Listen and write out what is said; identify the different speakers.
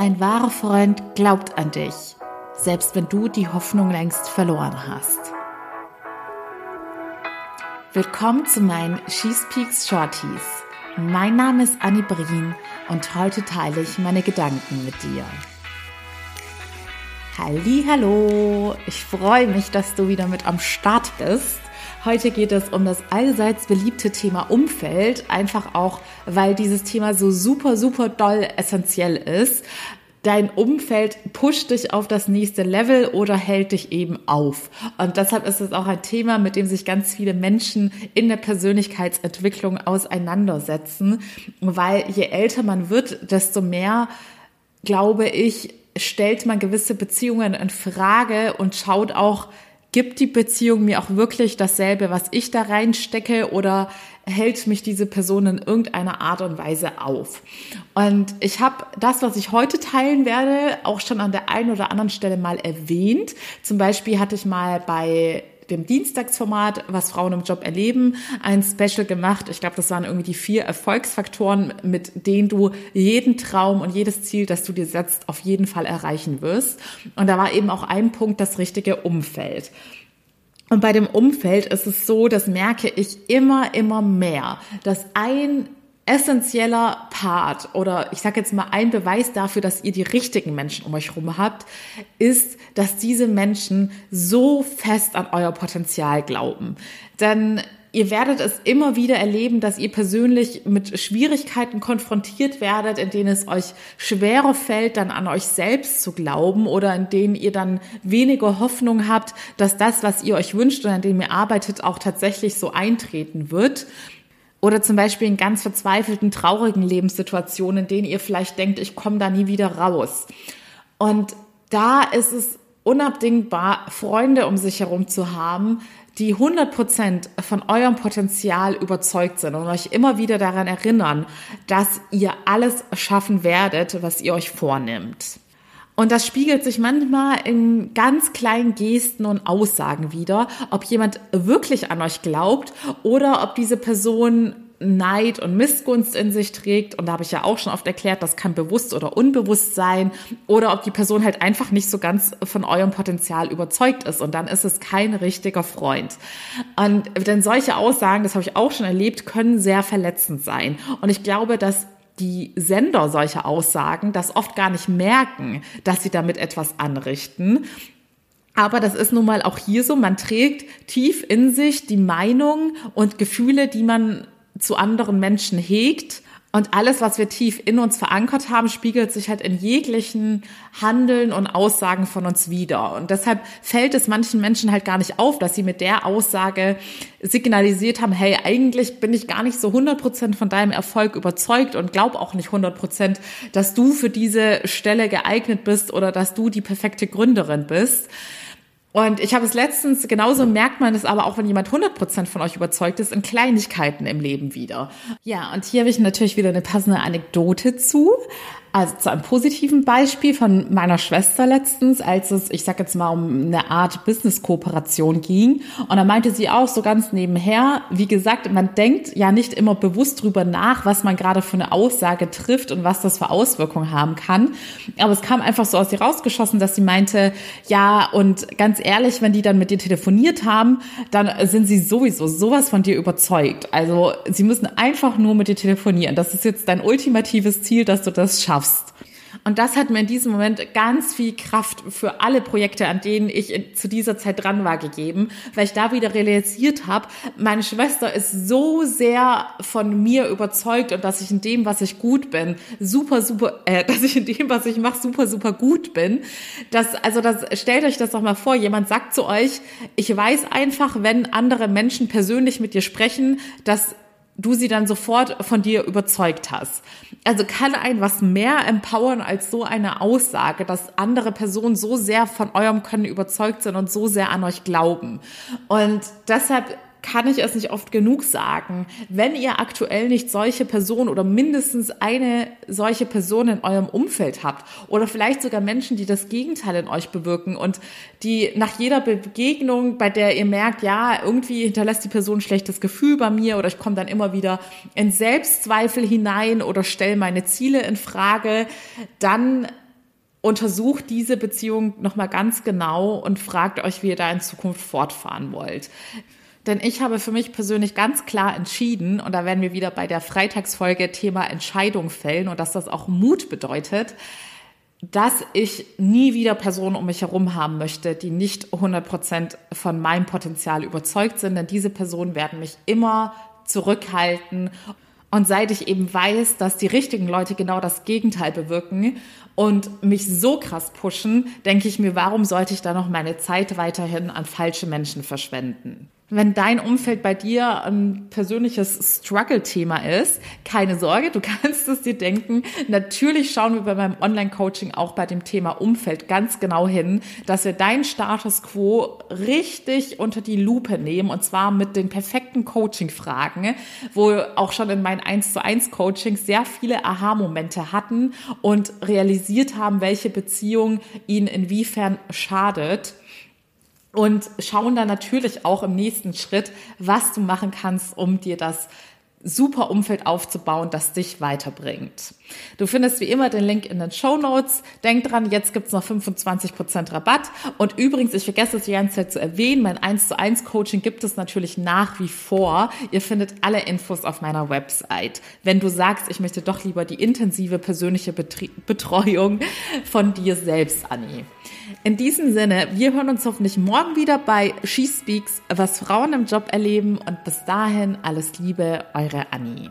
Speaker 1: Ein wahrer Freund glaubt an dich, selbst wenn du die Hoffnung längst verloren hast. Willkommen zu meinen She's Peaks Shorties. Mein Name ist Annie Brien und heute teile ich meine Gedanken mit dir. Halli, hallo! Ich freue mich, dass du wieder mit am Start bist. Heute geht es um das allseits beliebte Thema Umfeld, einfach auch, weil dieses Thema so super, super doll essentiell ist. Dein Umfeld pusht dich auf das nächste Level oder hält dich eben auf. Und deshalb ist es auch ein Thema, mit dem sich ganz viele Menschen in der Persönlichkeitsentwicklung auseinandersetzen, weil je älter man wird, desto mehr, glaube ich, stellt man gewisse Beziehungen in Frage und schaut auch, gibt die Beziehung mir auch wirklich dasselbe, was ich da reinstecke oder hält mich diese Person in irgendeiner Art und Weise auf? Und ich habe das, was ich heute teilen werde, auch schon an der einen oder anderen Stelle mal erwähnt. Zum Beispiel hatte ich mal bei dem Dienstagsformat, was Frauen im Job erleben, ein Special gemacht. Ich glaube, das waren irgendwie die vier Erfolgsfaktoren, mit denen du jeden Traum und jedes Ziel, das du dir setzt, auf jeden Fall erreichen wirst. Und da war eben auch ein Punkt das richtige Umfeld. Und bei dem Umfeld ist es so, das merke ich immer, immer mehr, dass ein essentieller Part oder ich sage jetzt mal ein Beweis dafür, dass ihr die richtigen Menschen um euch herum habt, ist, dass diese Menschen so fest an euer Potenzial glauben. Denn ihr werdet es immer wieder erleben, dass ihr persönlich mit Schwierigkeiten konfrontiert werdet, in denen es euch schwerer fällt, dann an euch selbst zu glauben oder in denen ihr dann weniger Hoffnung habt, dass das, was ihr euch wünscht und an dem ihr arbeitet, auch tatsächlich so eintreten wird. Oder zum Beispiel in ganz verzweifelten, traurigen Lebenssituationen, in denen ihr vielleicht denkt, ich komme da nie wieder raus. Und da ist es unabdingbar, Freunde um sich herum zu haben, die 100 Prozent von eurem Potenzial überzeugt sind und euch immer wieder daran erinnern, dass ihr alles schaffen werdet, was ihr euch vornimmt. Und das spiegelt sich manchmal in ganz kleinen Gesten und Aussagen wieder, ob jemand wirklich an euch glaubt oder ob diese Person Neid und Missgunst in sich trägt. Und da habe ich ja auch schon oft erklärt, das kann bewusst oder unbewusst sein. Oder ob die Person halt einfach nicht so ganz von eurem Potenzial überzeugt ist. Und dann ist es kein richtiger Freund. Und denn solche Aussagen, das habe ich auch schon erlebt, können sehr verletzend sein. Und ich glaube, dass die Sender solcher Aussagen das oft gar nicht merken, dass sie damit etwas anrichten. Aber das ist nun mal auch hier so, man trägt tief in sich die Meinung und Gefühle, die man zu anderen Menschen hegt und alles, was wir tief in uns verankert haben, spiegelt sich halt in jeglichen Handeln und Aussagen von uns wieder. Und deshalb fällt es manchen Menschen halt gar nicht auf, dass sie mit der Aussage signalisiert haben, hey, eigentlich bin ich gar nicht so 100 Prozent von deinem Erfolg überzeugt und glaub auch nicht 100 Prozent, dass du für diese Stelle geeignet bist oder dass du die perfekte Gründerin bist. Und ich habe es letztens, genauso merkt man es aber auch, wenn jemand 100% von euch überzeugt ist, in Kleinigkeiten im Leben wieder. Ja, und hier habe ich natürlich wieder eine passende Anekdote zu. Also zu einem positiven Beispiel von meiner Schwester letztens, als es, ich sag jetzt mal, um eine Art Business-Kooperation ging. Und da meinte sie auch so ganz nebenher, wie gesagt, man denkt ja nicht immer bewusst drüber nach, was man gerade für eine Aussage trifft und was das für Auswirkungen haben kann. Aber es kam einfach so aus ihr rausgeschossen, dass sie meinte, ja, und ganz ehrlich, wenn die dann mit dir telefoniert haben, dann sind sie sowieso sowas von dir überzeugt. Also sie müssen einfach nur mit dir telefonieren. Das ist jetzt dein ultimatives Ziel, dass du das schaffst schaffst. Und das hat mir in diesem Moment ganz viel Kraft für alle Projekte, an denen ich zu dieser Zeit dran war, gegeben, weil ich da wieder realisiert habe, meine Schwester ist so sehr von mir überzeugt und dass ich in dem, was ich gut bin, super, super, äh, dass ich in dem, was ich mache, super, super gut bin. Das, also das, stellt euch das doch mal vor, jemand sagt zu euch, ich weiß einfach, wenn andere Menschen persönlich mit dir sprechen, dass du sie dann sofort von dir überzeugt hast. Also kann ein was mehr empowern als so eine Aussage, dass andere Personen so sehr von eurem Können überzeugt sind und so sehr an euch glauben. Und deshalb kann ich es nicht oft genug sagen. Wenn ihr aktuell nicht solche Personen oder mindestens eine solche Person in eurem Umfeld habt oder vielleicht sogar Menschen, die das Gegenteil in euch bewirken und die nach jeder Begegnung, bei der ihr merkt, ja, irgendwie hinterlässt die Person ein schlechtes Gefühl bei mir oder ich komme dann immer wieder in Selbstzweifel hinein oder stelle meine Ziele in Frage, dann untersucht diese Beziehung nochmal ganz genau und fragt euch, wie ihr da in Zukunft fortfahren wollt. Denn ich habe für mich persönlich ganz klar entschieden, und da werden wir wieder bei der Freitagsfolge Thema Entscheidung fällen und dass das auch Mut bedeutet, dass ich nie wieder Personen um mich herum haben möchte, die nicht 100 Prozent von meinem Potenzial überzeugt sind, denn diese Personen werden mich immer zurückhalten. Und seit ich eben weiß, dass die richtigen Leute genau das Gegenteil bewirken und mich so krass pushen, denke ich mir, warum sollte ich da noch meine Zeit weiterhin an falsche Menschen verschwenden? Wenn dein Umfeld bei dir ein persönliches Struggle-Thema ist, keine Sorge, du kannst es dir denken. Natürlich schauen wir bei meinem Online-Coaching auch bei dem Thema Umfeld ganz genau hin, dass wir deinen Status quo richtig unter die Lupe nehmen und zwar mit den perfekten Coaching-Fragen, wo auch schon in meinen 1 zu 1 Coachings sehr viele Aha-Momente hatten und realisiert haben, welche Beziehung ihnen inwiefern schadet und schauen dann natürlich auch im nächsten Schritt, was du machen kannst, um dir das super Umfeld aufzubauen, das dich weiterbringt. Du findest wie immer den Link in den Show Notes. Denk dran, jetzt gibt's noch 25% Rabatt. Und übrigens, ich vergesse es die ganze Zeit zu erwähnen, mein 1 zu 1 Coaching gibt es natürlich nach wie vor. Ihr findet alle Infos auf meiner Website. Wenn du sagst, ich möchte doch lieber die intensive persönliche Betreuung von dir selbst, Annie. In diesem Sinne, wir hören uns hoffentlich morgen wieder bei She Speaks, was Frauen im Job erleben und bis dahin alles Liebe, eure Annie.